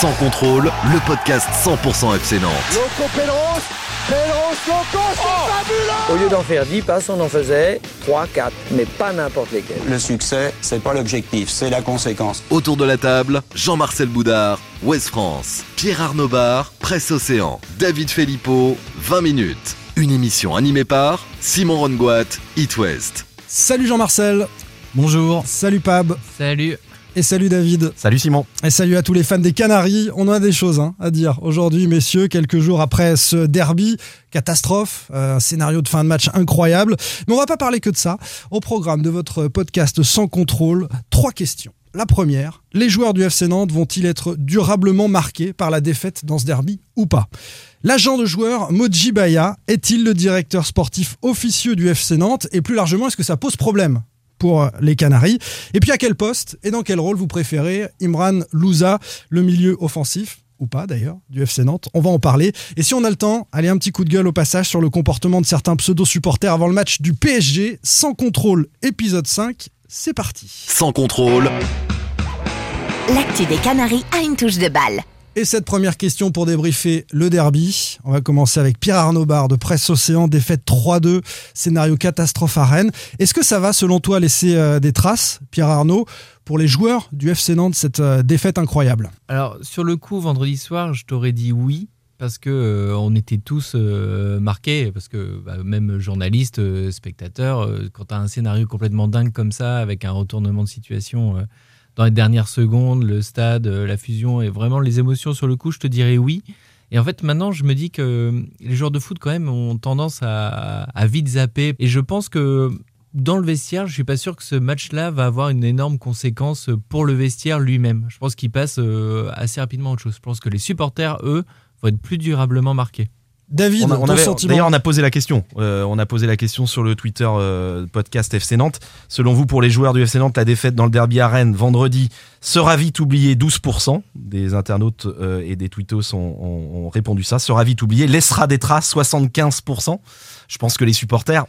Sans contrôle, le podcast 100% FC Nantes. Loco Pedros, Pedros Loco, c'est fabuleux Au lieu d'en faire 10 passes, on en faisait 3, 4, mais pas n'importe lesquels. Le succès, c'est pas l'objectif, c'est la conséquence. Autour de la table, Jean-Marcel Boudard, Ouest France, Pierre Arnaud Bar, Presse Océan, David Filippo, 20 minutes. Une émission animée par Simon Rongoat, It West. Salut Jean-Marcel. Bonjour. Salut Pab. Salut. Et salut David. Salut Simon. Et salut à tous les fans des Canaries. On a des choses hein, à dire aujourd'hui, messieurs, quelques jours après ce derby. Catastrophe, euh, un scénario de fin de match incroyable. Mais on va pas parler que de ça. Au programme de votre podcast Sans contrôle, trois questions. La première, les joueurs du FC Nantes vont-ils être durablement marqués par la défaite dans ce derby ou pas? L'agent de joueur Moji Baya est-il le directeur sportif officieux du FC Nantes? Et plus largement, est-ce que ça pose problème? Pour les Canaries. Et puis à quel poste et dans quel rôle vous préférez Imran Louza, le milieu offensif ou pas d'ailleurs, du FC Nantes? On va en parler. Et si on a le temps, allez un petit coup de gueule au passage sur le comportement de certains pseudo-supporters avant le match du PSG. Sans contrôle, épisode 5, c'est parti. Sans contrôle. L'actu des Canaries a une touche de balle. Et cette première question pour débriefer le derby. On va commencer avec Pierre Arnaud Bar de Presse Océan, défaite 3-2, scénario catastrophe à Rennes. Est-ce que ça va, selon toi, laisser euh, des traces, Pierre Arnaud, pour les joueurs du FC Nantes, cette euh, défaite incroyable? Alors, sur le coup, vendredi soir, je t'aurais dit oui. Parce que euh, on était tous marqués, parce que bah, même journalistes, spectateurs, quand tu as un scénario complètement dingue comme ça, avec un retournement de situation dans les dernières secondes, le stade, euh, la fusion et vraiment les émotions sur le coup, je te dirais oui. Et en fait, maintenant, je me dis que les joueurs de foot, quand même, ont tendance à, à vite zapper. Et je pense que dans le vestiaire, je suis pas sûr que ce match-là va avoir une énorme conséquence pour le vestiaire lui-même. Je pense qu'il passe euh, assez rapidement à autre chose. Je pense que les supporters, eux, vont être plus durablement marqués. David, On a- on avait- D'ailleurs, on a posé la question. Euh, on a posé la question sur le Twitter euh, podcast FC Nantes. Selon vous, pour les joueurs du FC Nantes, la défaite dans le derby à Rennes vendredi sera vite oubliée 12%. Des internautes euh, et des tweetos ont, ont- ont répondu ça. Sera vite oubliée. Laissera des traces 75%. Je pense que les supporters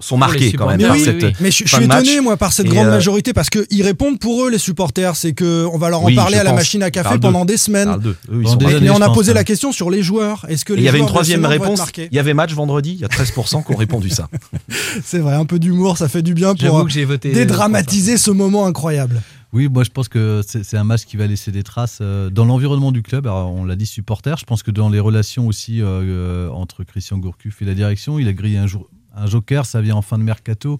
sont marqués quand même supporters, par oui, cette. oui, oui. Mais je, suis match. étonné, moi, par cette Et, grande euh, majorité, parce qu'ils répondent pour eux, les supporters. C'est que on va leur en Oui, parler à la machine à café pendant d'eux. des semaines. Eux, ils Dans sont des marqués. Mais années, on a posé hein. la question sur les joueurs. Est-ce que les il y avait une troisième réponse. Il y avait match vendredi. Il y a 13% qui ont répondu ça. C'est vrai, un peu d'humour, ça fait du bien pour euh, que voté. dédramatiser ce moment incroyable. Oui, moi je pense que c'est un match qui va laisser des traces euh, dans l'environnement du club. Alors, on l'a dit supporter. Je pense que dans les relations aussi euh, euh, entre Christian Gourcuff et la direction, il a grillé un, jour, un joker. Ça vient en fin de mercato.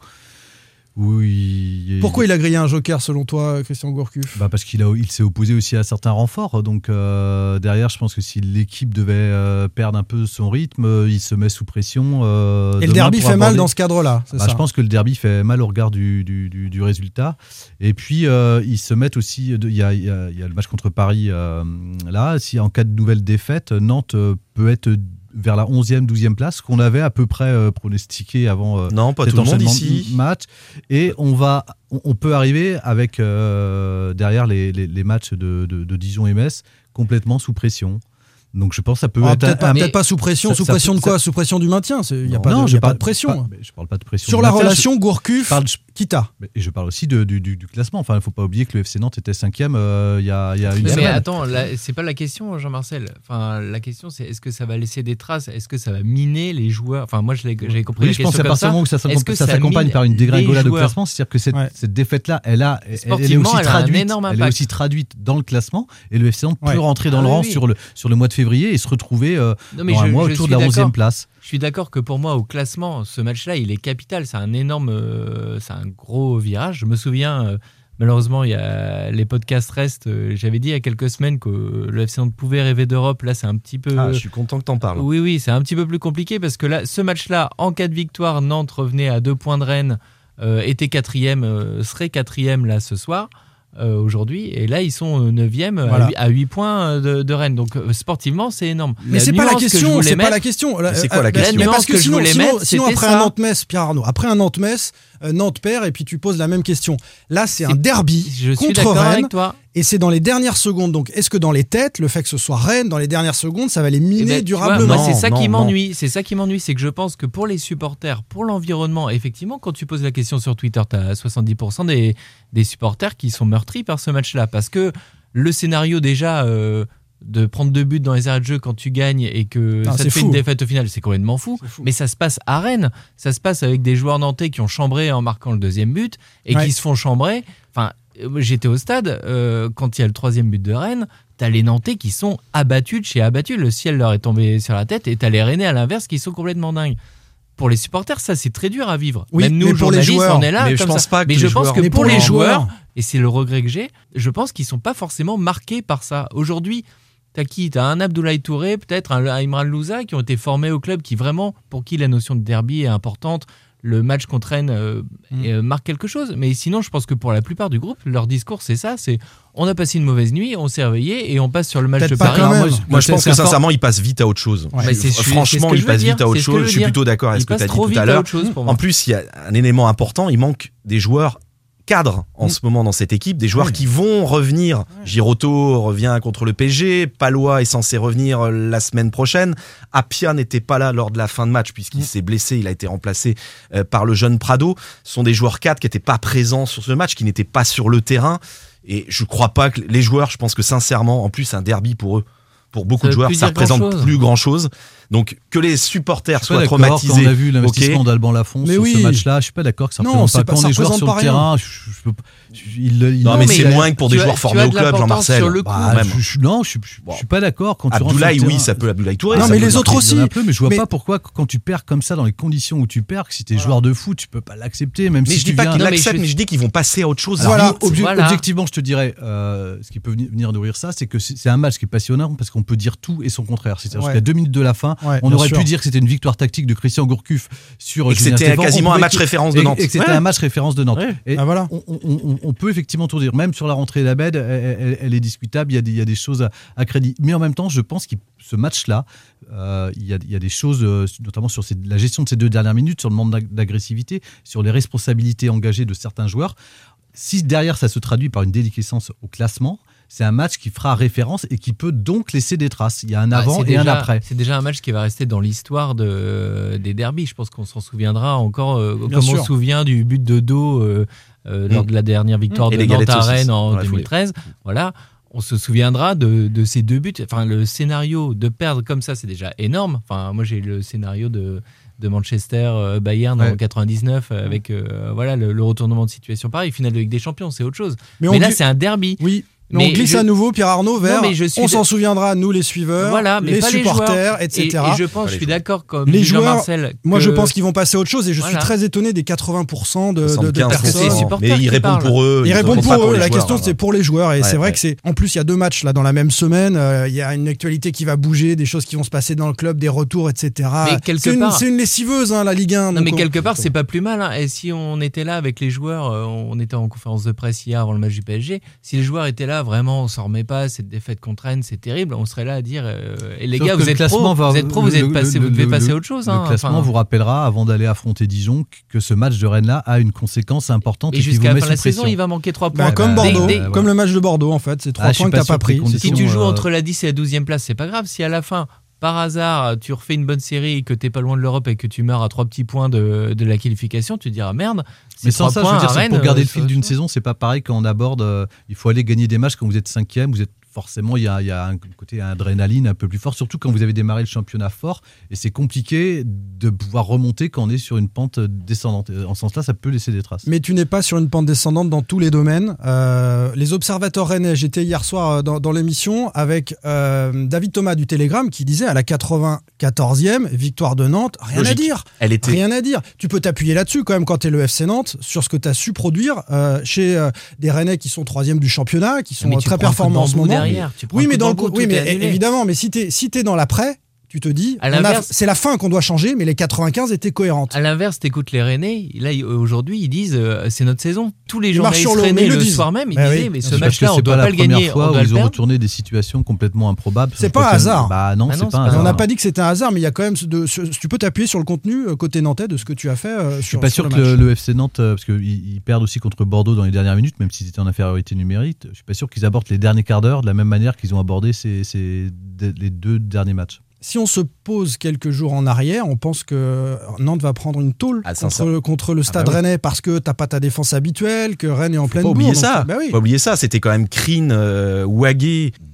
Où il, Pourquoi il a grillé un joker selon toi, Christian Gourcuff? Bah parce qu'il il s'est opposé aussi à certains renforts. Donc euh, derrière, je pense que si l'équipe devait euh, perdre un peu son rythme, euh, il se met sous pression. euh, Et le derby fait mal dans ce cadre-là, bah, je pense que le derby fait mal au regard du, du, du- du résultat. Et puis, ils se mettent aussi. Il y y a- il y a le match contre Paris là. Si en cas de nouvelle défaite, Nantes peut être vers la 11e, 12e place, qu'on avait à peu près euh, pronostiqué avant euh, Non, pas cet tout le monde ici. de matchs. Et on, va, on, on peut arriver avec euh, derrière les, les- les matchs de, de, de Dijon et Metz complètement sous pression. Donc je pense que ça peut Ah, être Peut-être pas, un- peut-être pas sous pression. ça- sous ça pression de quoi ça- Sous pression du maintien Il n'y a, Non, pas, de, non, y je a pas parle- de pression. pas- mais je parle pas de pression. Sur de la maintien, je- relation Gourcuff, parle- je- Kita. Et je parle aussi de- du, du- du classement. Enfin, il ne faut pas oublier que le FC Nantes était cinquième euh, il y, a, il y a une Mais, mais semaine. attends, là, c'est pas la question, Jean-Marcel. Enfin, la question, c'est est-ce que ça va laisser des traces? Est-ce que ça va miner les joueurs? Enfin, moi, je l'ai- j'avais compris oui, la je pense qu'à partir ça. du moment où ça, s'accompagne par une dégringolade de classement, c'est-à-dire que cette, défaite-là, elle, est aussi traduite, énorme elle est impact. aussi traduite dans le classement et le FC Nantes peut rentrer dans Ah le oui, rang oui. sur, le, sur le mois de février et se retrouver euh, Non, mais dans un mois je autour de la d'accord. 11e place. Je suis d'accord que pour moi, au classement, ce match-là, il est capital. C'est un énorme, euh, c'est un gros virage. Je me souviens, euh, malheureusement, il y a, les podcasts restent. euh, J'avais dit il y a quelques semaines que le FC Nantes pouvait rêver d'Europe. Là, c'est un petit peu. Ah, je suis content que t'en parles. Oui, oui, c'est un petit peu plus compliqué parce que là, ce match-là, en cas de victoire, Nantes revenait à deux points de Rennes. euh, était quatrième, euh, serait quatrième là ce soir. Euh, aujourd'hui et là ils sont 9e Voilà. à 8 points euh, de, de Rennes donc euh, sportivement c'est énorme Mais c'est pas la que je question, voulais c'est pas la question. Mais c'est quoi la Euh, question mais parce que que je sinon, voulais sinon, mettre, sinon après ça. un Nantes-Metz, Pierre Arnaud, après un Nantes-Metz, euh, Nantes perd et puis tu poses la même question. Là, c'est un derby je suis contre d'accord Rennes avec toi et c'est dans les dernières secondes. Donc, est-ce que dans les têtes, le fait que ce soit Rennes, dans les dernières secondes, ça va les Eh miner ben, tu vois, durablement? c'est ça qui m'ennuie. C'est ça qui m'ennuie, c'est que je pense que pour les supporters, pour l'environnement, effectivement, quand tu poses la question sur Twitter, tu as 70% des, des supporters qui sont meurtris par ce match-là. Parce que le scénario déjà euh, de prendre deux buts dans les arrêts de jeu quand tu gagnes et que Ah, ça te fait fou. une défaite au final, c'est complètement fou. Mais ça se passe à Rennes. Ça se passe avec des joueurs nantais qui ont chambré en marquant le deuxième but et Ouais. qui se font chambrer. Enfin, j'étais au stade euh, quand il y a le troisième but de Rennes. T'as les Nantais qui sont abattus de chez abattus. Le ciel leur est tombé sur la tête. Et t'as les Rennais à l'inverse qui sont complètement dingues. Pour les supporters, ça c'est très dur à vivre. Oui, Même nous, mais pour les joueurs. on est là. Mais je pense ça. pas que mais je pense que Mais pour, pour les les joueurs, joueurs. et c'est le regret que j'ai, je pense qu'ils sont pas forcément marqués par ça. Aujourd'hui, t'as qui? T'as un Abdoulaye Touré, peut-être un Imran Louza, qui ont été formés au club, qui vraiment, pour qui la notion de derby est importante. Le match contre Rennes euh, Mm. euh, marque quelque chose. Mais sinon, je pense que pour la plupart du groupe, leur discours, c'est ça c'est on a passé une mauvaise nuit, on s'est réveillé et on passe sur le match de Paris. Moi, je pense que sincèrement, il passe vite à autre chose. Ouais. Franchement, que il je veux passe dire, vite à autre chose. Je suis plutôt d'accord avec ce que tu as dit trop tout vite à l'heure. En plus, il y a un élément important, il manque des joueurs cadres en Mm. ce moment dans cette équipe, des joueurs qui vont revenir. Giroto revient contre le PSG, Palois est censé revenir euh, la semaine prochaine. Apia n'était pas là lors de la fin de match puisqu'il Mm. s'est blessé, il a été remplacé euh, par le jeune Prado. Ce sont des joueurs cadres qui n'étaient pas présents sur ce match, qui n'étaient pas sur le terrain. Et je crois pas que les joueurs, je pense que sincèrement, en plus, un derby pour eux, pour beaucoup Ça de joueurs, ça représente plus grand chose. Donc que les supporters soient traumatisés. Quand on a vu l'investissement ok. d'Alban Lafont Mais sur oui. ce match-là, je suis pas d'accord que ça Non, représente c'est pas pas- quand ça on est joueur représente sur le rien. terrain. je- je peux pas- je- il- il- Non, mais mais c'est moins que pour des as- joueurs formés au club, Jean-Marcel. sur le coup. Bah, même. je, je- non, je, je- je suis pas d'accord. Quand Abdoulaye, oui, ça peut Abdoulaye Touré. Non, mais les autres aussi. Un peu, mais je vois Mais- pas pourquoi quand tu perds comme ça dans les conditions où tu perds, que si t'es joueur de foot, tu peux pas l'accepter, même Mais si je dis tu pas viens. qu'ils l'acceptent, je- mais je dis qu'ils vont passer à autre chose. Voilà. Objectivement, je te dirais, euh, ce qui peut venir- nourrir ça, c'est que c'est un match qui est passionnant parce qu'on peut dire tout et son contraire. C'est-à-dire jusqu'à deux minutes de la fin, on aurait pu dire que c'était une victoire tactique de Christian Gourcuff sur c'était quasiment un match référence de Nantes. Et que c'était un match référence de Nantes. Et Ah, voilà. On, peut effectivement tout dire. Même sur la rentrée de la Bed, elle, elle- elle est discutable. Il y a des, il y a des choses à, à crédit. Mais en même temps, je pense que ce match-là, euh, il, y a, il y a des choses, euh, notamment sur ces- la gestion de ces deux dernières minutes, sur le manque d'ag- d'agressivité, sur les responsabilités engagées de certains joueurs. Si derrière ça se traduit par une déliquescence au classement, c'est un match qui fera référence et qui peut donc laisser des traces. Il y a un Ah, avant et un après. C'est déjà un match qui va rester dans l'histoire de, des derbies. Je pense qu'on s'en souviendra encore, euh, comme on se souvient du but de dos euh, euh, lors Mm. de la dernière victoire Et de Nantes à Rennes en dans la foulée. 2013. Voilà. On se souviendra de, de ces deux buts. Enfin, le scénario de perdre comme ça, c'est déjà énorme. Enfin, moi, j'ai le scénario de, de Manchester euh, Bayern en Ouais. 99 euh, avec euh, voilà le, le retournement de situation pareil. Finale de Ligue des Champions, c'est autre chose. Mais, là, c'est un derby. Oui. Mais on glisse je- à nouveau Pierre Arnaud vers. Non, mais je suis on de- s'en souviendra, nous les suiveurs, Voilà, mais les pas les supporters, joueurs. etc. Et, et je pense, je suis d'accord comme Les joueurs, Jean-Marcel. Moi, que- je pense qu'ils vont passer à autre chose et je Voilà. suis très étonné des 80% de, de- de 75%. Parce que c'est les personnes. supporters Mais ils qui répondent pour eux. Ils répondent répondent pour eux. la joueurs, question, hein. c'est pour les joueurs. Et Ouais, c'est vrai ouais. que c'est. En plus, il y a deux matchs là dans la même semaine. euh, Il y a une actualité qui va bouger, des choses qui vont se passer dans le club, des retours, etc. C'est une, part- c'est une lessiveuse, hein, la Ligue 1. Non, donc mais quelque part, c'est pas plus mal. hein. Et si on était là avec les joueurs, euh, on était en conférence de presse hier avant le match du PSG. Si les joueurs étaient là, vraiment, on s'en remet pas. Cette défaite contre Rennes, c'est terrible. On serait là à dire, euh, et les Sauf gars, vous le êtes pro, va- vous êtes pro, le- vous êtes passé, le- vous devez le- passer le- à autre chose. Le hein. classement Enfin, vous rappellera, avant d'aller affronter Dijon, que ce match de Rennes-là a une conséquence importante et, et jusqu'à la fin de la saison, il va manquer 3 Bah, points. comme bah, Bordeaux, comme le match de Bordeaux en fait, c'est trois Ah, points que sûr pas pris. Si tu joues euh, entre la 10 et la 12e place, c'est pas grave. Si à la fin, par hasard, tu refais une bonne série et que t'es pas loin de l'Europe et que tu meurs à trois petits points de, de la qualification, tu te diras merde. Mais sans ça, je veux dire, Rennes, pour garder euh, le fil d'une saison, c'est pas pareil quand on aborde. euh, il faut aller gagner des matchs quand vous êtes cinquième, vous êtes forcément il y a, il y a un côté adrénaline un peu plus fort, surtout quand vous avez démarré le championnat fort et c'est compliqué de pouvoir remonter quand on est sur une pente descendante. En ce sens-là, ça peut laisser des traces. Mais tu n'es pas sur une pente descendante dans tous les domaines. Euh, les observateurs rennais, j'étais hier soir euh, dans, dans l'émission avec euh, David Thomas du Télégramme qui disait à la 94e, victoire de Nantes, rien à dire. Elle était. Rien à dire. Tu peux t'appuyer là-dessus quand même quand tu es le FC Nantes, sur ce que tu as su produire euh, chez euh, des Rennais qui sont troisième du championnat, qui sont très performants en ce moment. Derrière, tu prends Oui, mais dans le coup- oui, mais évidemment, mais si tu es, si t'es dans l'après, tu te dis, c'est la fin qu'on doit changer, mais les 95 étaient cohérentes. À l'inverse, t'écoutes les Rennais, là aujourd'hui ils disent euh, c'est notre saison. Tous les journalistes sur l'eau, mais Rennais ils le le disent. soir même, ils Bah disaient oui, mais ce sûr. Parce que match-là on c'est doit pas le gagner, on fois doit où ils ont retourné des situations complètement improbables. C'est pas un question- hasard. Bah non, Ah c'est non, pas un c'est pas on n'a pas dit que c'était un hasard, mais il y a quand même de, ce- tu peux t'appuyer sur le contenu euh, côté nantais de ce que tu as fait. euh, Je suis sur- pas sûr que le FC Nantes, euh, parce qu'ils ils perdent aussi contre Bordeaux dans les dernières minutes, même s'ils étaient en infériorité numérique, je suis pas sûr qu'ils abordent les derniers quarts d'heure de la même manière qu'ils ont abordé ces, ces- de- les deux derniers matchs. Si on se pose quelques jours en arrière, on pense que Nantes va prendre une tôle Ah, contre, le Stade bah oui. Rennais parce que t'as pas ta défense habituelle, que Rennes est en pleine oublier bourre, donc, ça. bah oui. Faut pas oublier ça. C'était quand même Krine, euh,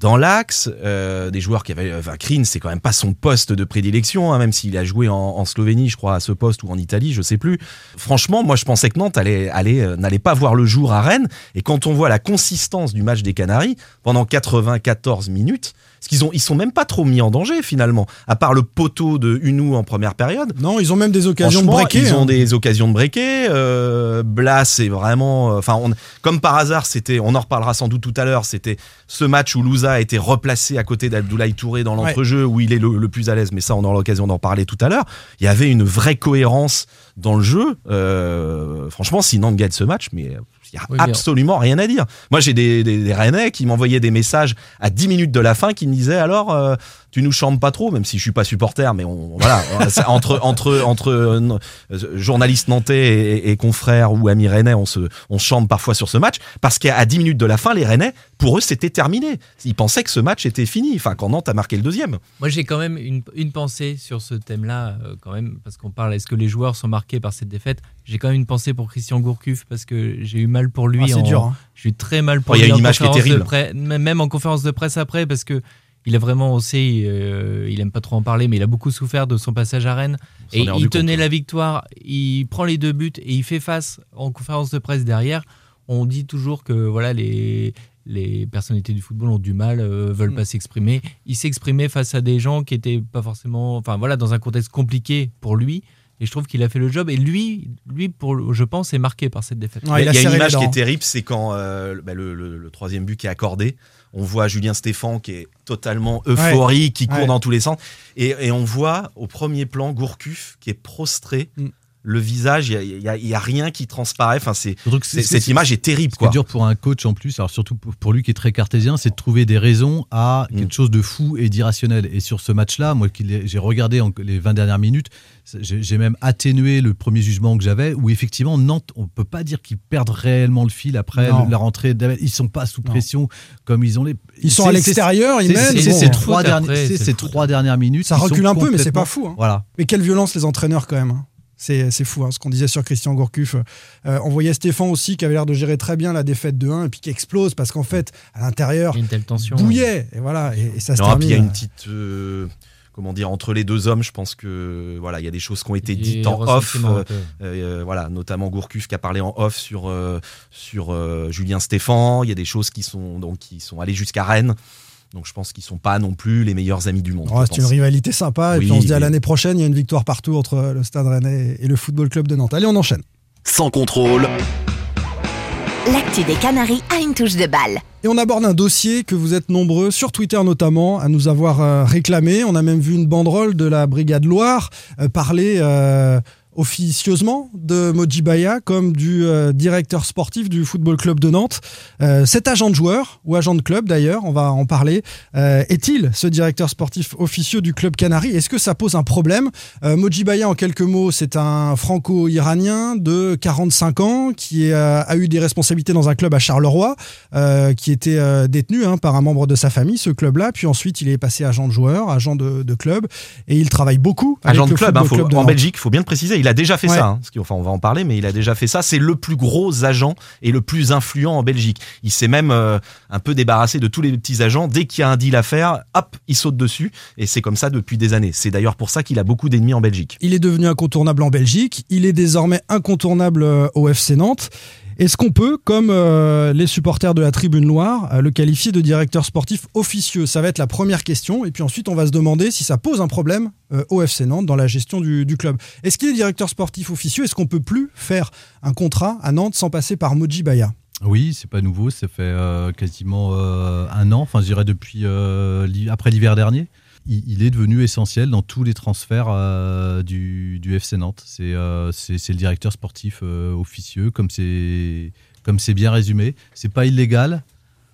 dans l'axe, euh, des joueurs qui avaient. Enfin, Krine, c'est quand même pas son poste de prédilection, hein, même s'il a joué en, en Slovénie, je crois, à ce poste ou en Italie, je sais plus. Franchement, moi, je pensais que Nantes allait, allait, euh, n'allait pas voir le jour à Rennes. Et quand on voit la consistance du match des Canaries pendant 94 minutes, parce qu'ils ont, ils sont même pas trop mis en danger finalement, à part le poteau de Unou en première période. Non, ils ont même des occasions de breaker. Ils ont hein. des occasions de breaker. Euh, Blas, c'est vraiment. euh, Enfin, on- comme par hasard, c'était. On en reparlera sans doute tout à l'heure. C'était ce match où Louza a été replacé à côté d'Abdoulaye Touré dans l'entrejeu, où il est le, le plus à l'aise. Mais ça, on aura l'occasion d'en parler tout à l'heure. Il y avait une vraie cohérence dans le jeu. Euh, franchement, si Nantes gagne ce match, mais il y a Oui, absolument rien à dire. Moi, j'ai des, des, des Rennais qui m'envoyaient des messages à 10 minutes de la fin qui me disaient alors. euh, tu nous chambres pas trop, même si je suis pas supporter, mais on, voilà, c'est entre entre entre euh, euh, journalistes nantais et, et confrères ou amis rennais, on se on se chambre parfois sur ce match parce qu'à 10 minutes de la fin, les Rennais, pour eux, c'était terminé. Ils pensaient que ce match était fini. Enfin, quand Nantes a marqué le deuxième. Moi, j'ai quand même une, une pensée sur ce thème-là, euh, quand même, parce qu'on parle, est-ce que les joueurs sont marqués par cette défaite? J'ai quand même une pensée pour Christian Gourcuff, parce que j'ai eu mal pour lui. Ah, c'est dur, hein. J'ai eu très mal pour Oh, il y a lui une image qui est terrible. presse- même en conférence de presse après, parce que il a vraiment aussi, euh, il aime pas trop en parler, mais il a beaucoup souffert de son passage à Rennes. Et il tenait compte. la victoire, il prend les deux buts et il fait face en conférence de presse derrière. On dit toujours que voilà les les personnalités du football ont du mal, euh, veulent Mm. pas s'exprimer. Il s'exprimait face à des gens qui étaient pas forcément, enfin voilà, dans un contexte compliqué pour lui. Et je trouve qu'il a fait le job. Et lui, lui pour, je pense, est marqué par cette défaite. Ouais, il y a, a il y a une image qui est terrible, c'est quand euh, bah, le, le- le troisième but qui est accordé. On voit Julien Stéphan qui est totalement euphorique, qui court Ouais. dans tous les sens. Et, et on voit au premier plan Gourcuff qui est prostré. Mm. Le visage, il n'y a, il y a rien qui transparaît. Enfin, c'est, c'est- cette image est terrible. Ce qui est Quoi. dur pour un coach en plus, alors surtout pour pour lui qui est très cartésien, c'est de trouver des raisons à Mm. quelque chose de fou et d'irrationnel. Et sur ce match-là, moi qui l'ai- j'ai regardé en- les 20 dernières minutes, c'est- j'ai j'ai même atténué le premier jugement que j'avais, où effectivement Nantes, on peut pas dire qu'ils perdent réellement le fil après le- la rentrée. Ils sont pas sous Non. pression comme ils ont les. Ils sont c'est- à c'est- l'extérieur, ils c'est- mènent. c'est- ces bon. trois, dernières- c'est c'est minutes. Ça recule un peu, mais c'est pas fou. hein. Voilà. Mais quelle violence les entraîneurs quand même. hein. C'est c'est fou hein, ce qu'on disait sur Christian Gourcuff. Euh, on voyait Stéphane aussi qui avait l'air de gérer très bien la défaite de 1 et puis qui explose parce qu'en fait, à l'intérieur, une telle tension. bouillait. Et voilà, et, et ça se Non, puis termine. il y a une petite. euh, comment dire, entre les deux hommes, je pense que voilà, il y a des choses qui ont été Et dites en off. euh. Euh, voilà, notamment Gourcuff qui a parlé en off sur euh, sur euh, Julien Stéphan. Il y a des choses qui sont donc qui sont allées jusqu'à Rennes. Donc je pense qu'ils sont pas non plus les meilleurs amis du monde. Oh, c'est une rivalité sympa. et puis on se dit à l'année prochaine, il y a une victoire partout entre le Stade Rennais et le Football Club de Nantes. Allez, on enchaîne. Sans contrôle, L'actu des Canaries a une touche de balle. Et on aborde un dossier que vous êtes nombreux, sur Twitter notamment, à nous avoir euh, réclamé. On a même vu une banderole de la Brigade Loire euh, parler euh, officieusement de Mojibaya comme du euh, directeur sportif du Football Club de Nantes. Euh, cet agent de joueur, ou agent de club d'ailleurs, on va en parler, euh, est-il ce directeur sportif officieux du club Canari Est-ce que ça pose un problème? Mojibaya, en quelques mots, c'est un franco-iranien de 45 ans qui a eu des responsabilités dans un club à Charleroi, qui était détenu hein, par un membre de sa famille, ce club-là. Puis ensuite, il est passé agent de joueur, agent de, de club, et il travaille beaucoup. avec Agent de le club, hein, faut- Club de en Nantes. Belgique, faut bien le préciser. Il a déjà fait Ouais. ça. hein, parce enfin, on va en parler, mais il a déjà fait ça. C'est le plus gros agent et le plus influent en Belgique. Il s'est même euh, un peu débarrassé de tous les petits agents. Dès qu'il y a un deal à faire, hop, il saute dessus. Et c'est comme ça depuis des années. C'est d'ailleurs pour ça qu'il a beaucoup d'ennemis en Belgique. Il est devenu incontournable en Belgique. Il est désormais incontournable euh, au FC Nantes. Est-ce qu'on peut, comme euh, les supporters de la Tribune Loire, euh, le qualifier de directeur sportif officieux Ça va être la première question. Et puis ensuite, on va se demander si ça pose un problème euh, au FC Nantes dans la gestion du, club. Est-ce qu'il est directeur sportif officieux? Est-ce qu'on peut plus faire un contrat à Nantes sans passer par Moji Baya? Oui, c'est pas nouveau, ça fait quasiment un an, enfin je dirais depuis après l'hiver dernier. Il, il est devenu essentiel dans tous les transferts euh, du, du FC Nantes. C'est euh, c'est le directeur sportif euh, officieux, comme c'est bien résumé. C'est pas illégal.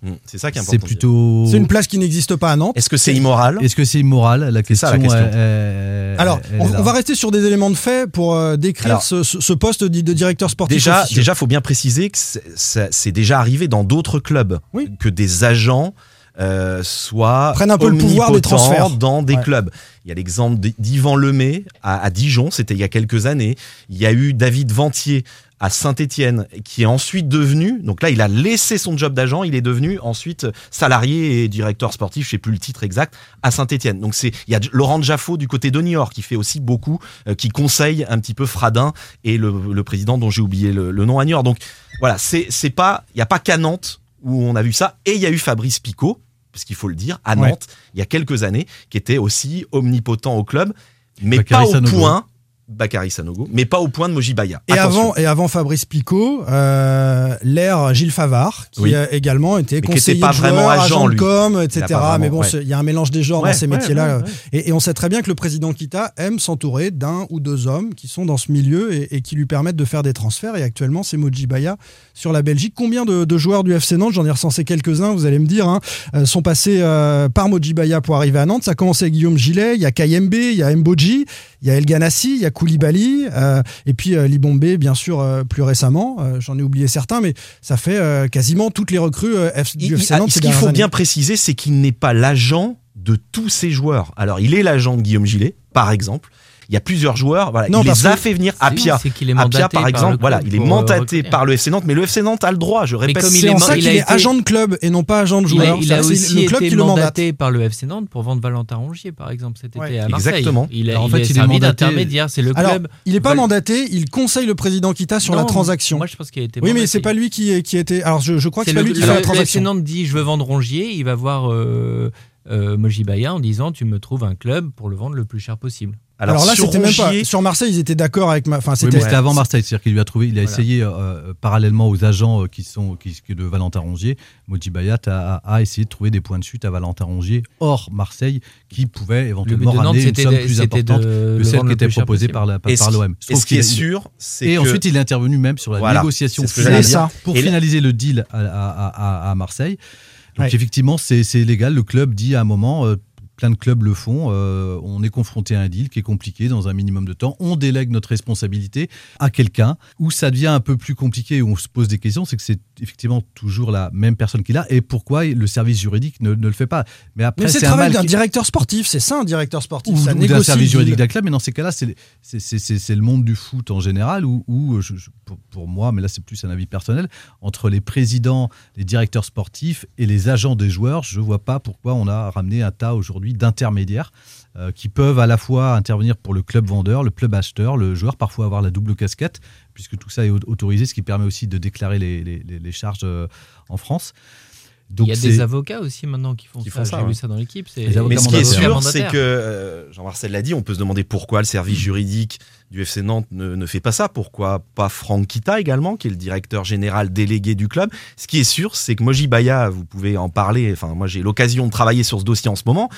Mm, C'est ça qui est important. C'est plutôt. C'est une place qui n'existe pas à Nantes. Est-ce que c'est immoral? Est-ce que c'est immoral? La question. ça, la question. est- est- Alors, est on, va rester sur des éléments de fait pour décrire Alors, ce, poste de, directeur sportif. Déjà, officieux. déjà, faut bien préciser que c'est- déjà arrivé dans d'autres clubs Oui. que des agents euh, soient Prennent un peu le pouvoir des transferts. dans des Ouais. clubs. Il y a l'exemple d'Yvan Lemay à, à Dijon, c'était il y a quelques années. Il y a eu David Ventier à Saint-Étienne, qui est ensuite devenu, donc là, il a laissé son job d'agent, il est devenu ensuite salarié et directeur sportif, je sais plus le titre exact, à Saint-Étienne. Donc c'est, il y a Laurent Jaffo du côté de Niort qui fait aussi beaucoup, euh, qui conseille un petit peu Fradin et le, le président dont j'ai oublié le, le nom à Niort. Donc voilà, c'est, c'est pas, il y a pas qu'à Nantes où on a vu ça, et il y a eu Fabrice Picot, parce qu'il faut le dire, à Ouais. Nantes, il y a quelques années, qui était aussi omnipotent au club, mais Bakary pas au point. Bakary Sanogo, mais pas au point de Mojibaya. Et Attention. avant, et avant Fabrice Picot, euh, l'ère Gilles Favard, qui Oui. a également été Mais qui conseiller était pas de joueur, vraiment agent, agent de lui. com, etc. Vraiment- Mais bon, ouais. il y a un mélange des genres Ouais, dans ces ouais, métiers-là. Et, et on sait très bien que le président Kita aime s'entourer d'un ou deux hommes qui sont dans ce milieu et, et qui lui permettent de faire des transferts. Et actuellement, c'est Mojibaya sur la Belgique. Combien de, de joueurs du FC Nantes, j'en ai recensé quelques-uns, vous allez me dire, hein, euh, sont passés euh, par Mojibaya pour arriver à Nantes? Ça a commencé avec Guillaume Gillet, il y a Kayembe, il y a Mboji, il y a El Ganassi, il y a Koulibaly, euh, et puis euh, Libombe, bien sûr, euh, plus récemment. J'en ai oublié certains, mais ça fait quasiment toutes les recrues du FC Nantes. ce qu'il faut bien préciser, c'est qu'il n'est pas l'agent de tous ces joueurs. Alors, il est l'agent de Guillaume Gillet, par exemple. Il y a plusieurs joueurs. Voilà, Non, il les a fait venir. Apia, est Apia, par exemple, le voilà, il est euh, mandaté par le FC Nantes, mais le FC Nantes a le droit. Je répète. comme il C'est est en ça il qu'il est agent de club et non pas agent de joueur. il a aussi le club été qui le mandate. mandaté par le FC Nantes pour vendre Valentin Rongier, par exemple, cet été à Marseille. Exactement. Il a, Alors, en il fait, a il est servi mandaté- d'intermédiaire. C'est le club. il n'est pas mandaté, il conseille le président Kita sur la transaction. Moi, je pense qu'il a été oui, mais c'est pas lui qui, était. Alors, je, crois que C'est pas le, lui qui le- fait la le FC transaction. Nantes dit je veux vendre Rongier, il va voir euh, euh, Mojibaya en disant tu me trouves un club pour le vendre le plus cher possible. Alors, là, c'était même pas. Sur Marseille, ils étaient d'accord avec. Ma... Enfin, c'était. mais c'était avant Marseille, c'est-à-dire qu'il lui a trouvé, il a Voilà. essayé euh, euh, parallèlement aux agents euh, qui sont qui, qui- de Valentin Rongier, Moji Bayat a, a- a essayé de trouver des points de chute à Valentin Rongier hors Marseille qui pouvaient éventuellement ramener une somme de, plus de importante que celle qui était proposée par la- par, ce par qui- l'OM. Et ce qui est sûr, c'est Et que ensuite, il est intervenu même sur la Voilà, négociation finale pour Et là- finaliser le deal à, à- à- à Marseille. Donc Ouais. effectivement, c'est c'est légal. Le club dit à un moment, euh, plein de clubs le font, euh, on est confronté à un deal qui est compliqué dans un minimum de temps. On délègue notre responsabilité à quelqu'un. Où ça devient un peu plus compliqué, où on se pose des questions, c'est que c'est effectivement toujours la même personne qui l'a. Et pourquoi le service juridique ne, ne le fait pas Mais après, c'est le travail d'un qui- directeur sportif, c'est ça un directeur sportif. ou, ça ou d'un service juridique d'un club, mais dans ces cas-là, c'est le monde du foot en général, où, où, je- je- pour, pour moi, mais là c'est plus un avis personnel, entre les présidents, les directeurs sportifs et les agents des joueurs, je ne vois pas pourquoi on a ramené un tas aujourd'hui d'intermédiaires euh, qui peuvent à la fois intervenir pour le club vendeur, le club acheteur, le joueur parfois avoir la double casquette, puisque tout ça est au- autorisé, ce qui permet aussi de déclarer les charges euh, en France. Donc il y a des avocats aussi maintenant qui font Qui ça. font ça, J'ai ouais. vu ça dans l'équipe. Mais ce qui est sûr, c'est que euh, Jean-Marcel l'a dit, on peut se demander pourquoi le service juridique du FC Nantes ne, ne fait pas ça, pourquoi pas Franck Kita également, qui est le directeur général délégué du club. Ce qui est sûr, c'est que Moji Baya, vous pouvez en parler, enfin moi j'ai l'occasion de travailler sur ce dossier en ce moment,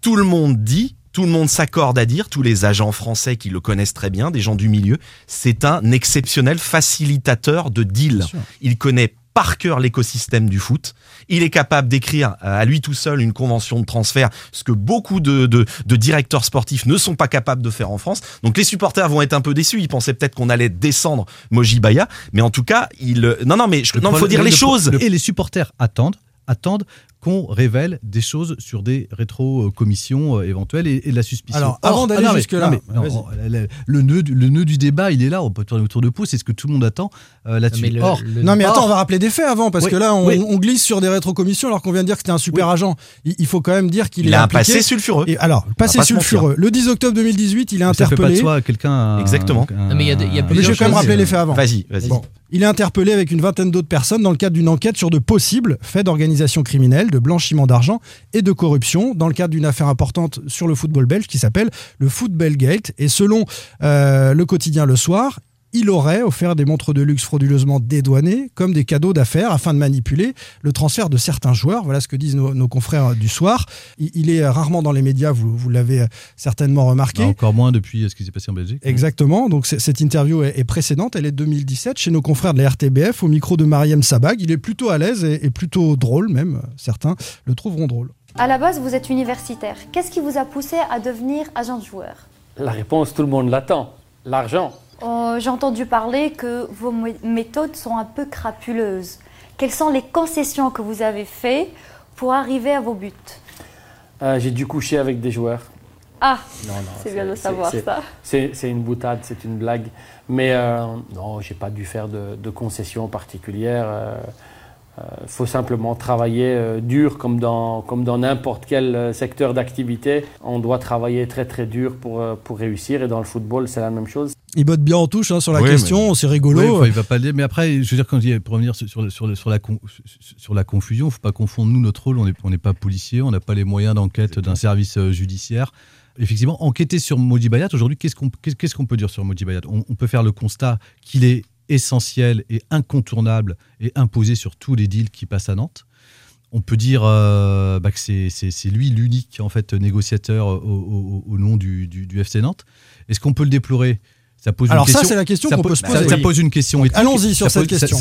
tout le monde dit, tout le monde s'accorde à dire, tous les agents français qui le connaissent très bien, des gens du milieu, c'est un exceptionnel facilitateur de deal. Il connaît par cœur l'écosystème du foot. Il est capable d'écrire euh, à lui tout seul une convention de transfert, ce que beaucoup de, de, de directeurs sportifs ne sont pas capables de faire en France. Donc les supporters vont être un peu déçus. Ils pensaient peut-être qu'on allait descendre Moji Baya, mais en tout cas, il non non mais je, non, il faut dire les le- choses. le- et les supporters attendent, attendent qu'on révèle des choses sur des rétro-commissions euh, éventuelles et, et de la suspicion. Alors, avant d'aller ah jusque-là, on- le, le nœud, du- le nœud du débat, il est là. On peut tourner autour de peau. C'est ce que tout le monde attend euh, là-dessus. Or, le- Non mais attends, on va rappeler des faits avant parce Oui, que là on, oui. on glisse sur des rétrocommissions alors qu'on vient de dire que c'était un super Oui. agent. Il, il faut quand même dire qu'il a un passé sulfureux. Et alors, passé sulfureux. Le 10 octobre 2018, il est ça fait pas de interpellé. soi quelqu'un. un- Exactement. un- Non, mais il y a des- il y a un- Mais je vais quand même rappeler les faits avant. Vas-y, vas-y. Bon. Il est interpellé avec une vingtaine d'autres personnes dans le cadre d'une enquête sur de possibles faits d'organisation criminelle, de blanchiment d'argent et de corruption dans le cadre d'une affaire importante sur le football belge qui s'appelle le Football Gate. Et selon euh, le quotidien Le Soir, il aurait offert des montres de luxe frauduleusement dédouanées comme des cadeaux d'affaires afin de manipuler le transfert de certains joueurs. Voilà ce que disent nos, nos confrères du soir. Il, il est rarement dans les médias, vous, vous l'avez certainement remarqué. Bah, encore moins depuis ce qui s'est passé en Belgique. Exactement. Donc cette interview est, est précédente, elle est de 2017 chez nos confrères de la RTBF au micro de Mariam Sabag. Il est plutôt à l'aise et, et plutôt drôle même. Certains le trouveront drôle. À la base, vous êtes universitaire. Qu'est-ce qui vous a poussé à devenir agent de joueur? La réponse, tout le monde l'attend. L'argent. Euh, J'ai entendu parler que vos mé- méthodes sont un peu crapuleuses. Quelles sont les concessions que vous avez faites pour arriver à vos buts? Euh, J'ai dû coucher avec des joueurs. Ah, c'est bien de savoir ça. C'est c'est une boutade, c'est une blague. Mais euh, non, j'ai pas dû faire de, de concessions particulières. Il faut simplement travailler euh, dur comme dans comme dans n'importe quel euh, secteur d'activité. On doit travailler très très dur pour, euh, pour réussir. Et dans le football, c'est la même chose. Il botte bien en touche hein, sur la Oui, question, c'est rigolo. Oui, enfin, il va pas. Mais après, je veux dire, quand il pour revenir sur, sur, le- sur, le- sur la, con- sur la confusion, il faut pas confondre nous notre rôle. On n'est on pas policier, on n'a pas les moyens d'enquête d'un service euh, judiciaire. Effectivement, enquêter sur Modi Bayat aujourd'hui, qu'est-ce qu'on qu'est- qu'est-ce qu'on peut dire sur Modi Bayat? On, on peut faire le constat qu'il est essentiel et incontournable et imposé sur tous les deals qui passent à Nantes. On peut dire euh, bah, que c'est- lui l'unique en fait négociateur au, au- au nom du, du- du FC Nantes. Est-ce qu'on peut le déplorer? Ça pose Alors une ça, c'est la question qu'on peut se poser. Ça, pose une question éthique. allons-y sur Ça cette pose- question.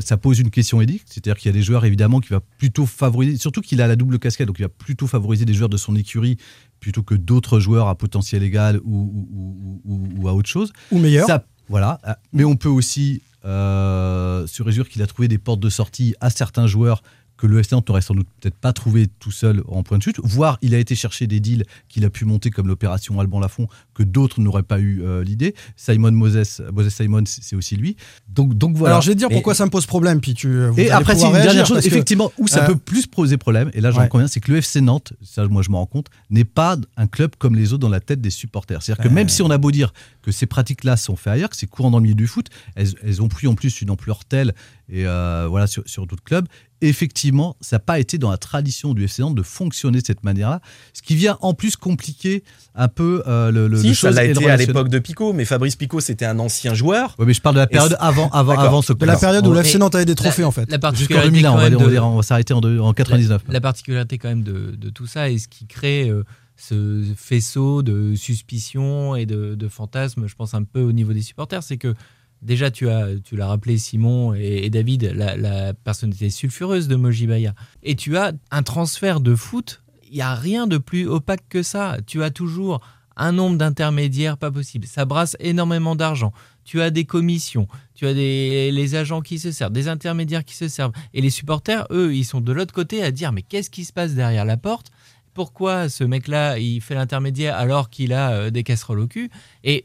Ça, pose une question éthique, c'est-à-dire qu'il y a des joueurs évidemment qui va plutôt favoriser, surtout qu'il a la double casquette, donc il va plutôt favoriser des joueurs de son écurie plutôt que d'autres joueurs à potentiel égal ou, ou- ou- ou- ou à autre chose. Ou meilleur. Ça- voilà. Ah, Mais on peut aussi euh, se réjouir qu'il a trouvé des portes de sortie à certains joueurs que le FC Nantes n'aurait sans doute peut-être pas trouvé tout seul en point de chute, voire il a été chercher des deals qu'il a pu monter comme l'opération Alban Lafont que d'autres n'auraient pas eu euh, l'idée. Simon Moses, Moses Simon, c'est aussi lui. Donc, donc voilà. Alors je vais te dire Et- pourquoi ça me pose problème, puis tu. vous et après, c'est une dernière chose, que, effectivement, où ça euh, peut plus poser problème, et là j'en ouais. conviens, c'est que le FC Nantes, ça moi je m'en rends compte, n'est pas un club comme les autres dans la tête des supporters. C'est-à-dire que même si on a beau dire que ces pratiques-là sont faites ailleurs, que c'est courant dans le milieu du foot, elles, elles ont pris en plus une ampleur telle, et euh, voilà, sur, sur d'autres clubs, effectivement, ça n'a pas été dans la tradition du FC Nantes de fonctionner de cette manière-là, ce qui vient en plus compliquer un peu euh, le, le, Si, le ça l'a été à l'époque de Picot, mais Fabrice Picot, c'était un ancien joueur. Ouais, mais je parle de la période avant, avant, avant ce de la période où le FC Nantes avait des trophées en fait. La Jusqu'en particularité 2001, on va, même on va de- dire, on va s'arrêter en, deux- en 99. La, la particularité quand même de, de tout ça et ce qui crée euh, ce faisceau de suspicions et de, de fantasmes, je pense un peu au niveau des supporters, c'est que déjà tu as, tu l'as rappelé Simon et, David, la, personnalité sulfureuse de Mojibaya. Et tu as un transfert de foot, il n'y a rien de plus opaque que ça. Tu as toujours un nombre d'intermédiaires pas possible. Ça brasse énormément d'argent. Tu as des commissions, tu as des, les agents qui se servent, des intermédiaires qui se servent. Et les supporters, eux, ils sont de l'autre côté à dire mais qu'est-ce qui se passe derrière la porte? Pourquoi ce mec-là, il fait l'intermédiaire alors qu'il a euh, des casseroles au cul Et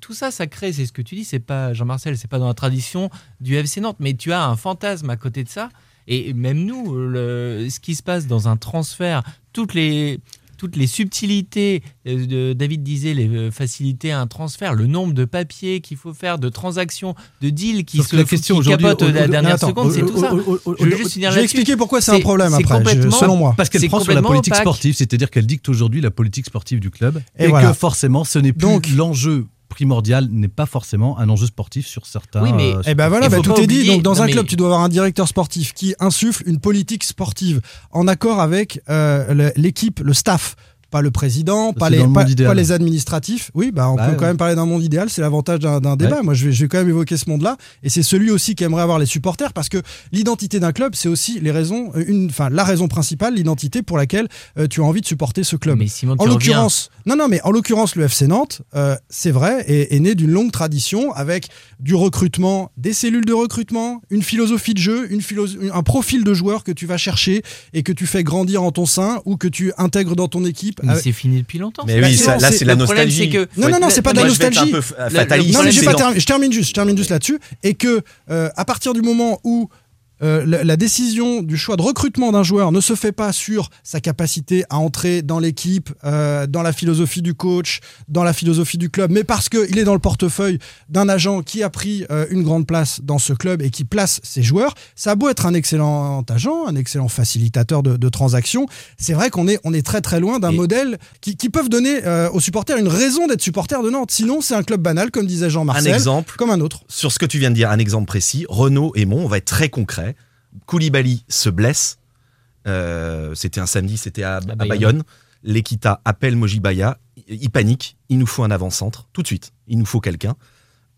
tout ça, ça crée, c'est ce que tu dis, c'est pas Jean-Marcel, c'est pas dans la tradition du FC Nantes, mais tu as un fantasme à côté de ça. Et même nous, ce qui se passe dans un transfert, toutes les, toutes les subtilités, euh, de, David disait, les euh, facilités à un transfert, le nombre de papiers qu'il faut faire, de transactions, de deals qui Sauf se que la question qui aujourd'hui, capotent au- à la dernière attends, seconde, c'est tout ça. au- Je juste finir vais là-dessus. expliquer pourquoi c'est un problème après, je- selon moi. Parce qu'elle prend sur la politique opaque. sportive, c'est-à-dire qu'elle dicte aujourd'hui la politique sportive du club, Et et, voilà. que forcément, ce n'est plus l'enjeu primordial, n'est pas forcément un enjeu sportif sur certains. Oui, mais- euh, Eh ben voilà, Il bah, tout est dit. Donc dans non, un mais- club, tu dois avoir un directeur sportif qui insuffle une politique sportive en accord avec euh, l'équipe, le staff. Pas le président, pas les, pas, pas administratifs. Oui, bah, on Bah peut ouais. quand même parler d'un monde idéal. C'est l'avantage d'un débat. Ouais. Moi, je vais, je vais quand même évoquer ce monde-là. Et c'est celui aussi qu'aimeraient avoir les supporters parce que l'identité d'un club, c'est aussi les raisons, euh, une, enfin, la raison principale, l'identité pour laquelle euh, tu as envie de supporter ce club. Mais Simon, tu en l'occurrence, non, non, mais en l'occurrence, le FC Nantes, euh, c'est vrai, est, est né d'une longue tradition avec du recrutement, des cellules de recrutement, une philosophie de jeu, une philo- un profil de joueur que tu vas chercher et que tu fais grandir en ton sein ou que tu intègres dans ton équipe. Mais avec- c'est fini depuis longtemps. Mais Bah, oui, c'est- ça- là, c'est- la nostalgie. que- Non, non, non, c'est pas de la nostalgie. fataliste. non, mais je termine juste, je termine juste là-dessus. Et que, euh, à partir du moment où euh, la, la décision du choix de recrutement d'un joueur ne se fait pas sur sa capacité à entrer dans l'équipe, euh, dans la philosophie du coach, dans la philosophie du club, mais parce qu'il est dans le portefeuille d'un agent qui a pris euh, une grande place dans ce club et qui place ses joueurs. Ça a beau être un excellent agent, un excellent facilitateur de, de transactions, c'est vrai qu'on est, on est très très loin d'un modèle qui, qui peuvent donner aux supporters une raison d'être supporters de Nantes. Sinon, c'est un club banal, comme disait Un Jean-Marcel, exemple comme un autre. sur ce que tu viens de dire, un exemple précis. Renault et Mont, on va être très concret. Koulibaly se blesse. Euh, c'était un samedi, c'était à, à Bayonne. Bayonne. L'Equita appelle Mojibaya. Il panique. Il nous faut un avant-centre. Tout de suite. Il nous faut quelqu'un.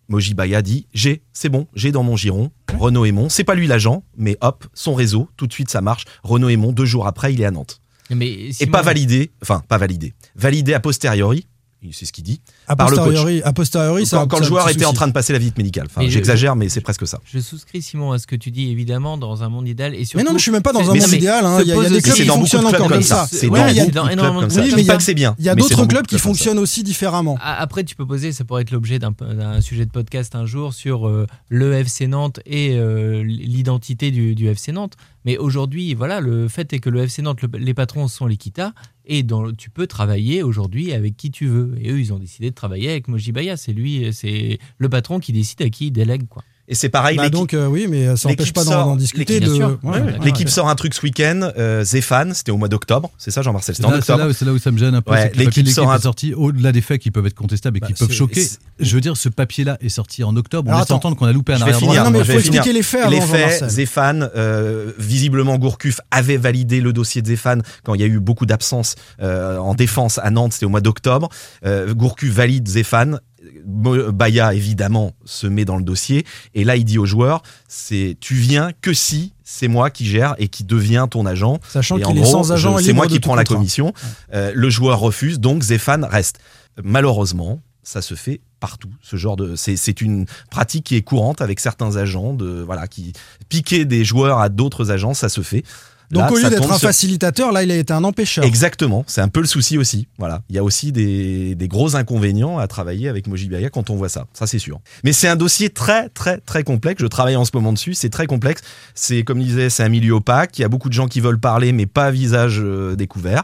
Mojibaya dit J'ai, c'est bon, j'ai dans mon giron Renault Aymon. C'est pas lui l'agent, mais hop, son réseau, tout de suite ça marche. Renault Aymon, deux jours après, il est à Nantes. Mais Et pas validé, enfin pas validé, validé a posteriori, c'est ce qu'il dit, A par le coach. posteriori, a posteriori, ça- Quand, quand ça- le joueur était en train de passer la visite médicale. Enfin, Mais je- j'exagère, mais c'est presque ça. Je souscris Simon à ce que tu dis évidemment dans un monde idéal et surtout. Mais non, je suis même pas dans un mais monde mais idéal. hein. Il y a, y des clubs qui fonctionnent encore comme ça. C'est Ouais, dans mais de clubs énormément de mais pas que c'est bien. Il y a mais d'autres clubs qui fonctionnent aussi différemment. Après, tu peux poser, ça pourrait être l'objet d'un sujet de podcast un jour sur euh, le FC Nantes et euh, l'identité du, FC Nantes. Mais aujourd'hui, voilà, le fait est que le FC Nantes, le- les patrons sont l'Equita et dans, tu peux travailler aujourd'hui avec qui tu veux. Et eux, ils ont décidé de travailler avec Mojibaya. C'est lui, c'est le patron qui décide à qui il délègue. Quoi. Et c'est pareil, Bah l'équipe- donc euh, oui, mais ça n'empêche pas d'en discuter. l'équipe- De... bien sûr. Ouais, sort un truc ce week-end. euh, Zéphane, c'était au mois d'octobre. C'est ça, Jean-Marcel C'est C'était en octobre. là où- c'est là où ça me gêne un peu. L'équipe sort un- est sorti au-delà des faits qui peuvent être contestables et Bah, qui peuvent c'est- choquer. Je veux dire, ce papier-là est sorti en octobre. Alors, on laisse entendre qu'on a loupé un arrière droit. finir. Non, mais faut expliquer les faits Les faits, Jean-Marcel. Zéphane, euh, visiblement Gourcuff avait validé le dossier de Zéphane quand il y a eu beaucoup d'absences euh, en défense à Nantes, c'était au mois d'octobre. Euh, Gourcuff valide Zéphane. Baya évidemment se met dans le dossier. Et là il dit aux joueurs c'est tu viens que si c'est moi qui gère et qui devient ton agent. Sachant qu'il est sans agent c'est moi qui prends la commission. Euh, le joueur refuse donc Zéphane reste. Malheureusement ça se fait partout ce genre de c'est c'est une pratique qui est courante avec certains agents de voilà qui piquer des joueurs à d'autres agents ça se fait Donc Là, au lieu d'être un sur- facilitateur, là il a été un empêcheur. Exactement, c'est un peu le souci aussi. Voilà, il y a aussi des, des gros inconvénients à travailler avec Mojibaya quand on voit ça, ça c'est sûr. Mais c'est un dossier très très très complexe. Je travaille en ce moment dessus, c'est très complexe. C'est comme je disais, c'est un milieu opaque. Il y a beaucoup de gens qui veulent parler, mais pas à visage euh, découvert.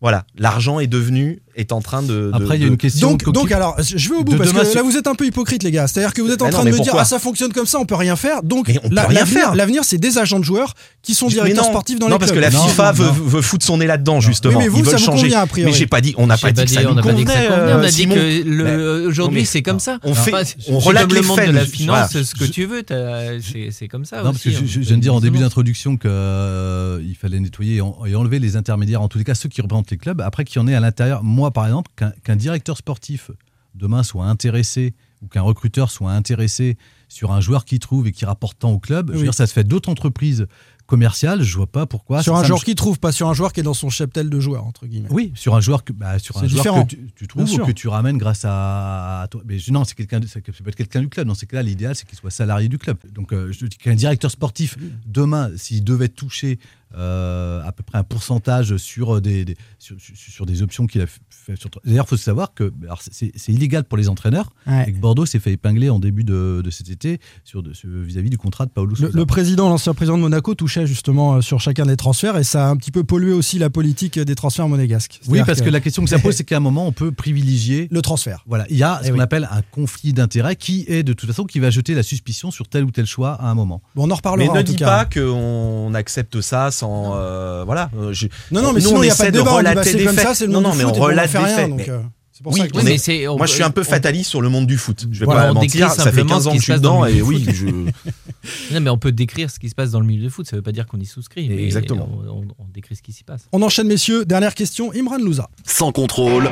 Voilà, l'argent est devenu est en train de. Après, il y a une question. Donc, donc alors, je vais au bout parce que là vous êtes un peu hypocrite les gars. C'est-à-dire que vous êtes en train non, de me dire ah ça fonctionne comme ça, on peut rien faire. Donc Mais on peut la- rien l'avenir, faire. l'avenir c'est des agents de joueurs qui sont directeurs non, sportifs dans non, les parce clubs. que la Non, FIFA non, veut, non. veut foutre son nez là-dedans justement. Oui, mais vous, Ils veulent changer. a mais j'ai pas dit, on n'a pas dit que ça on nous n'a pas dit que ça convenait. convenait, on euh, a dit que aujourd'hui non, c'est comme ça. On fait- on relate les le monde faits, de la finance, ce que tu veux, c'est comme ça. Non, parce que je, hein. je- viens de dire en début d'introduction qu'il fallait nettoyer et enlever les intermédiaires, en tous les cas ceux qui représentent les clubs, après qu'il y en ait à l'intérieur. Moi, par exemple, qu'un directeur sportif demain soit intéressé ou qu'un recruteur soit intéressé sur un joueur qu'il trouve et qui rapporte tant au club, je veux Oui. dire, ça se fait d'autres entreprises commerciales, je vois pas pourquoi. sur ça un joueur qui trouve, pas sur un joueur qui est dans son cheptel de joueurs entre guillemets. Oui, sur un joueur que, bah, sur un joueur que tu, tu trouves ou que tu ramènes grâce à, à toi. Mais non, c'est quelqu'un, ça peut être quelqu'un du club. Dans ces cas-là, l'idéal c'est qu'il soit salarié du club. Donc, euh, je dis qu'un directeur sportif demain, s'il devait toucher euh, à peu près un pourcentage sur des, des- sur, des options qu'il a fait. sur- D'ailleurs, il faut savoir que alors, c'est illégal pour les entraîneurs Ouais. et que Bordeaux s'est fait épingler en début de, de cet été vis-à-vis du contrat de Paolo Le, Sousa. le président, l'ancien président de Monaco, touchait justement euh, sur chacun des transferts et ça a un petit peu pollué aussi la politique des transferts monégasques. Oui, parce que... la question que ça pose, c'est qu'à un moment, on peut privilégier le transfert. Voilà, il y a ce Eh qu'on oui. appelle un conflit d'intérêts qui est de toute façon qui va jeter la suspicion sur tel ou tel choix à un moment. Bon, on en reparlera Mais ne en tout dis cas. pas qu'on accepte ça sans. euh, voilà. euh, je- Non, non, mais Nous, sinon on il n'y a pas essaie de débat. bah, relater des comme faits. ça, c'est le Non, monde non, du mais foot on relate fait des rien. faits. mais- euh, pour Oui, ça on- moi je suis un peu on- fataliste sur le monde du foot. Je vais Voilà, pas mentir, ça fait simplement 15 ce ans que je suis dedans et oui, je. Non, mais on peut décrire ce qui se passe dans le milieu de foot, ça veut pas dire qu'on y souscrit. mais Exactement. On, on- on décrit ce qui s'y passe. On enchaîne, messieurs. Dernière question. Imran Louza. Sans contrôle,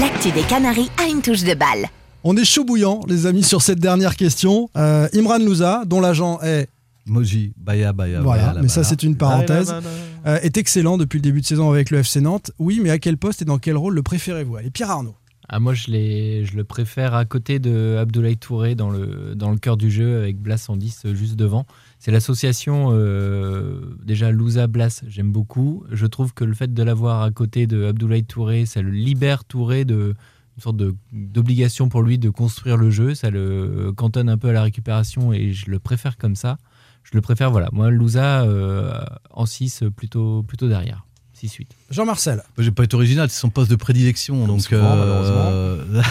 L'actu des Canaries a une touche de balle. On est chaud bouillant, les amis, sur cette dernière question. Euh, Imran Louza, dont l'agent est Moji, Baya, Baya. Voilà, Baya, mais ça c'est une parenthèse. Euh, est excellent depuis le début de saison avec le FC Nantes. Oui, mais à quel poste et dans quel rôle le préférez-vous? Allez, Pierre Arnaud. Ah, moi, je, je le préfère à côté de Abdoulaye Touré dans le, dans le cœur du jeu avec Blas en 10 euh, juste devant. C'est l'association euh, déjà Louza Blas, j'aime beaucoup. Je trouve que le fait de l'avoir à côté de Abdoulaye Touré, ça le libère Touré de une sorte d'obligation pour lui de construire le jeu. Ça le cantonne un peu à la récupération et je le préfère comme ça. Je le préfère, voilà. Moi, Louza euh, en 6, plutôt, plutôt derrière. 6-8. Jean-Marcel. J'ai pas été original, c'est son poste de prédilection. donc, souvent, euh,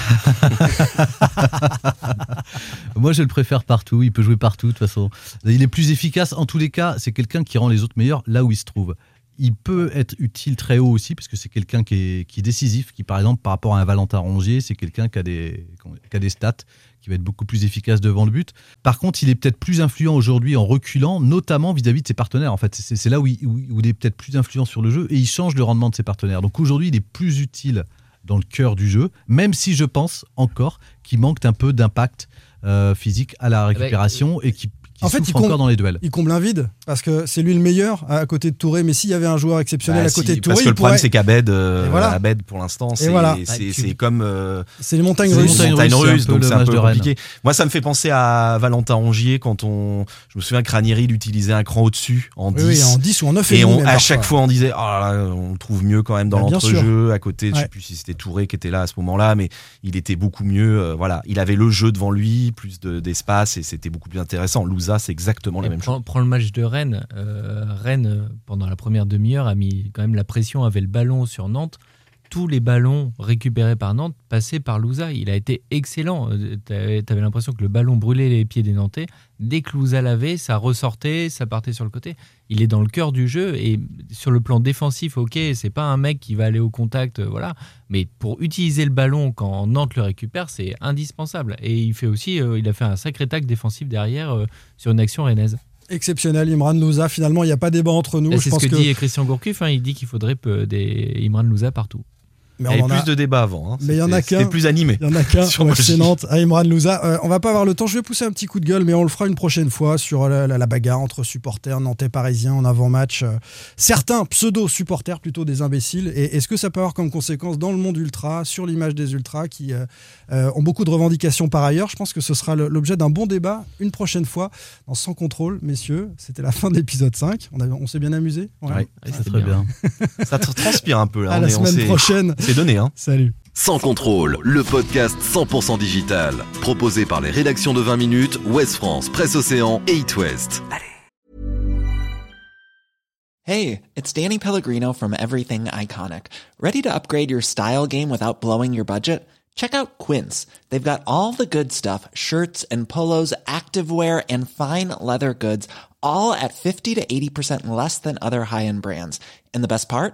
Moi, je le préfère partout. Il peut jouer partout, de toute façon. Il est plus efficace. En tous les cas, c'est quelqu'un qui rend les autres meilleurs là où il se trouve. Il peut être utile très haut aussi, parce que c'est quelqu'un qui est, qui est décisif, qui, par exemple, par rapport à un Valentin Rongier, c'est quelqu'un qui, a des- qui a des stats, qui va être beaucoup plus efficace devant le but. Par contre, il est peut-être plus influent aujourd'hui en reculant, notamment vis-à-vis de ses partenaires. En fait, c'est là où il, où- où il est peut-être plus influent sur le jeu et il change le rendement de ses partenaires. Donc aujourd'hui, il est plus utile dans le cœur du jeu, même si je pense encore qu'il manque un peu d'impact euh, physique à la récupération et qui, qui En fait, souffre il comble- encore dans les duels. Il comble un vide parce que c'est lui le meilleur à côté de Touré. Mais s'il y avait un joueur exceptionnel Bah, à côté si, de Touré, parce que il le problème pourrait- c'est qu'Abed, euh, Et voilà. Abed pour l'instant, c'est voilà. c'est- Bah, tu- c'est comme euh, C'est les montagnes russes. les montagnes donc c'est un peu compliqué. Moi, ça me fait penser à Valentin Rongier quand on, je me souviens que Ranieri il utilisait un cran au-dessus en 10. Oui, oui, en 10 ou en 9 Et demi, on, à chaque fois, on disait, oh là là, on le trouve mieux quand même dans Bah, l'entrejeu. À côté, je sais plus si c'était Touré qui était là à ce moment-là, mais il était beaucoup mieux. euh, voilà, il avait le jeu devant lui, plus de- d'espace et c'était beaucoup plus intéressant. C'est exactement la Et même prends, chose. prends le match de Rennes. Euh, Rennes, pendant la première demi-heure, a mis quand même la pression, avait le ballon sur Nantes. Tous les ballons récupérés par Nantes passaient par Louza. Il a été excellent. Tu avais l'impression que le ballon brûlait les pieds des Nantais. Dès que Louza l'avait, ça ressortait, ça partait sur le côté. Il est dans le cœur du jeu et sur le plan défensif, ok, c'est pas un mec qui va aller au contact, euh, voilà. Mais pour utiliser le ballon quand Nantes le récupère, c'est indispensable. Et il fait aussi, euh, il a fait un sacré tac défensif derrière euh, sur une action rennaise. Exceptionnel, Imran Louza. Finalement, il n'y a pas débat entre nous. Je C'est ce pense que, que dit Christian Gourcuff. hein, il dit qu'il faudrait peu- des Imran Louza partout. Mais il y on avait a- plus de débats avant. hein. Mais il y en a C'était- C'était qu'un. plus animé. Il y en a qu'un sur J. Nantes, à Imran Louza. Euh, on va pas avoir le temps. Je vais pousser un petit coup de gueule, mais on le fera une prochaine fois sur la, la- la bagarre entre supporters nantais parisiens en avant-match. Euh, certains pseudo-supporters, plutôt des imbéciles. Et est-ce que ça peut avoir comme conséquence dans le monde ultra, sur l'image des ultras qui euh, ont beaucoup de revendications par ailleurs? Je pense que ce sera l'objet d'un bon débat une prochaine fois dans Sans contrôle, messieurs. C'était la fin de l'épisode 5. On, s'est bien amusé? Ouais, Ouais, C'est c'était très bien. Ça tr- transpire un peu là. À on la est- semaine prochaine. C'est donné. Hein. Salut. Sans contrôle, le podcast 100% digital, proposé par les rédactions de 20 minutes, Ouest France, Presse Océan et It West. Hey, it's Danny Pellegrino from Everything Iconic. Ready to upgrade your style game without blowing your budget? Check out Quince. They've got all the good stuff shirts and polos, activewear, and fine leather goods, all at 50 to 80% less than other high end brands. And the best part?